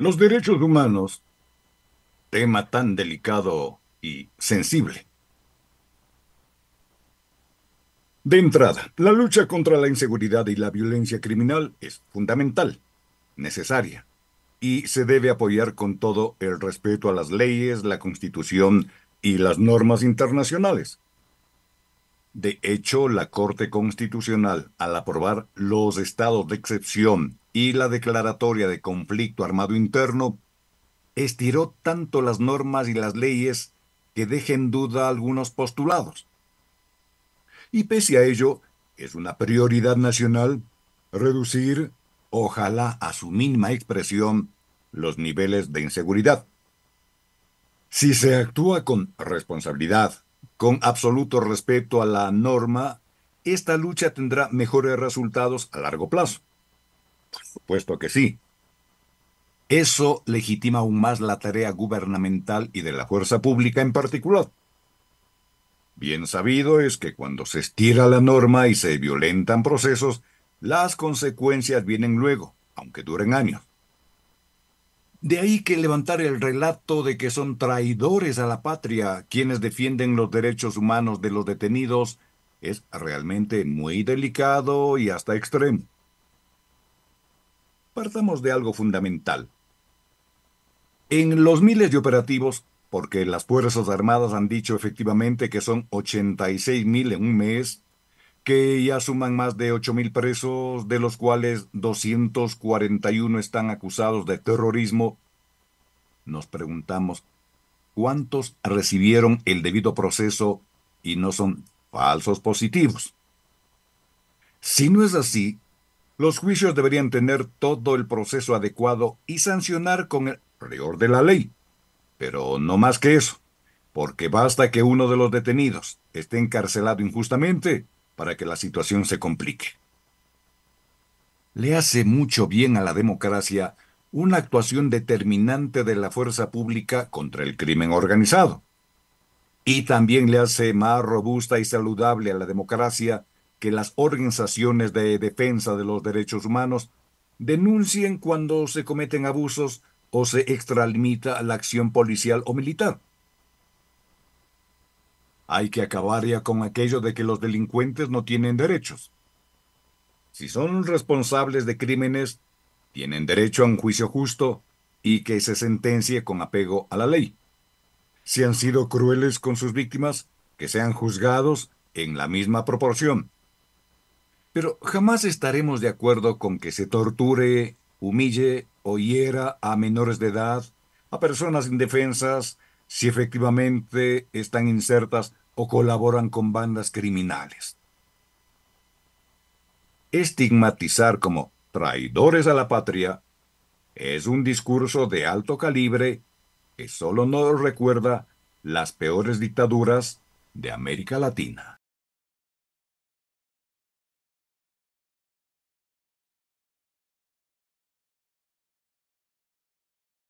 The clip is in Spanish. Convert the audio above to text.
Los derechos humanos, tema tan delicado y sensible. De entrada, la lucha contra la inseguridad y la violencia criminal es fundamental, necesaria, y se debe apoyar con todo el respeto a las leyes, la Constitución y las normas internacionales. De hecho, la Corte Constitucional, al aprobar los estados de excepción y la declaratoria de conflicto armado interno, estiró tanto las normas y las leyes que dejen duda algunos postulados. Y pese a ello, es una prioridad nacional reducir, ojalá a su mínima expresión, los niveles de inseguridad. Si se actúa con responsabilidad, con absoluto respeto a la norma, esta lucha tendrá mejores resultados a largo plazo. Por supuesto que sí. Eso legitima aún más la tarea gubernamental y de la fuerza pública en particular. Bien sabido es que cuando se estira la norma y se violentan procesos, las consecuencias vienen luego, aunque duren años. De ahí que levantar el relato de que son traidores a la patria quienes defienden los derechos humanos de los detenidos es realmente muy delicado y hasta extremo. Partamos de algo fundamental. En los miles de operativos, porque las Fuerzas Armadas han dicho efectivamente que son 86 mil en un mes, que ya suman más de 8 mil presos, de los cuales 241 están acusados de terrorismo, nos preguntamos, ¿cuántos recibieron el debido proceso y no son falsos positivos? Si no es así, los juicios deberían tener todo el proceso adecuado y sancionar con el rigor de la ley. Pero no más que eso, porque basta que uno de los detenidos esté encarcelado injustamente para que la situación se complique. Le hace mucho bien a la democracia una actuación determinante de la fuerza pública contra el crimen organizado. Y también le hace más robusta y saludable a la democracia que las organizaciones de defensa de los derechos humanos denuncien cuando se cometen abusos o se extralimita la acción policial o militar. Hay que acabar ya con aquello de que los delincuentes no tienen derechos. Si son responsables de crímenes, tienen derecho a un juicio justo y que se sentencie con apego a la ley. Si han sido crueles con sus víctimas, que sean juzgados en la misma proporción. Pero jamás estaremos de acuerdo con que se torture, humille o hiera a menores de edad, a personas indefensas, si efectivamente están insertas o colaboran con bandas criminales. Estigmatizar como traidores a la patria es un discurso de alto calibre que solo nos recuerda las peores dictaduras de América Latina.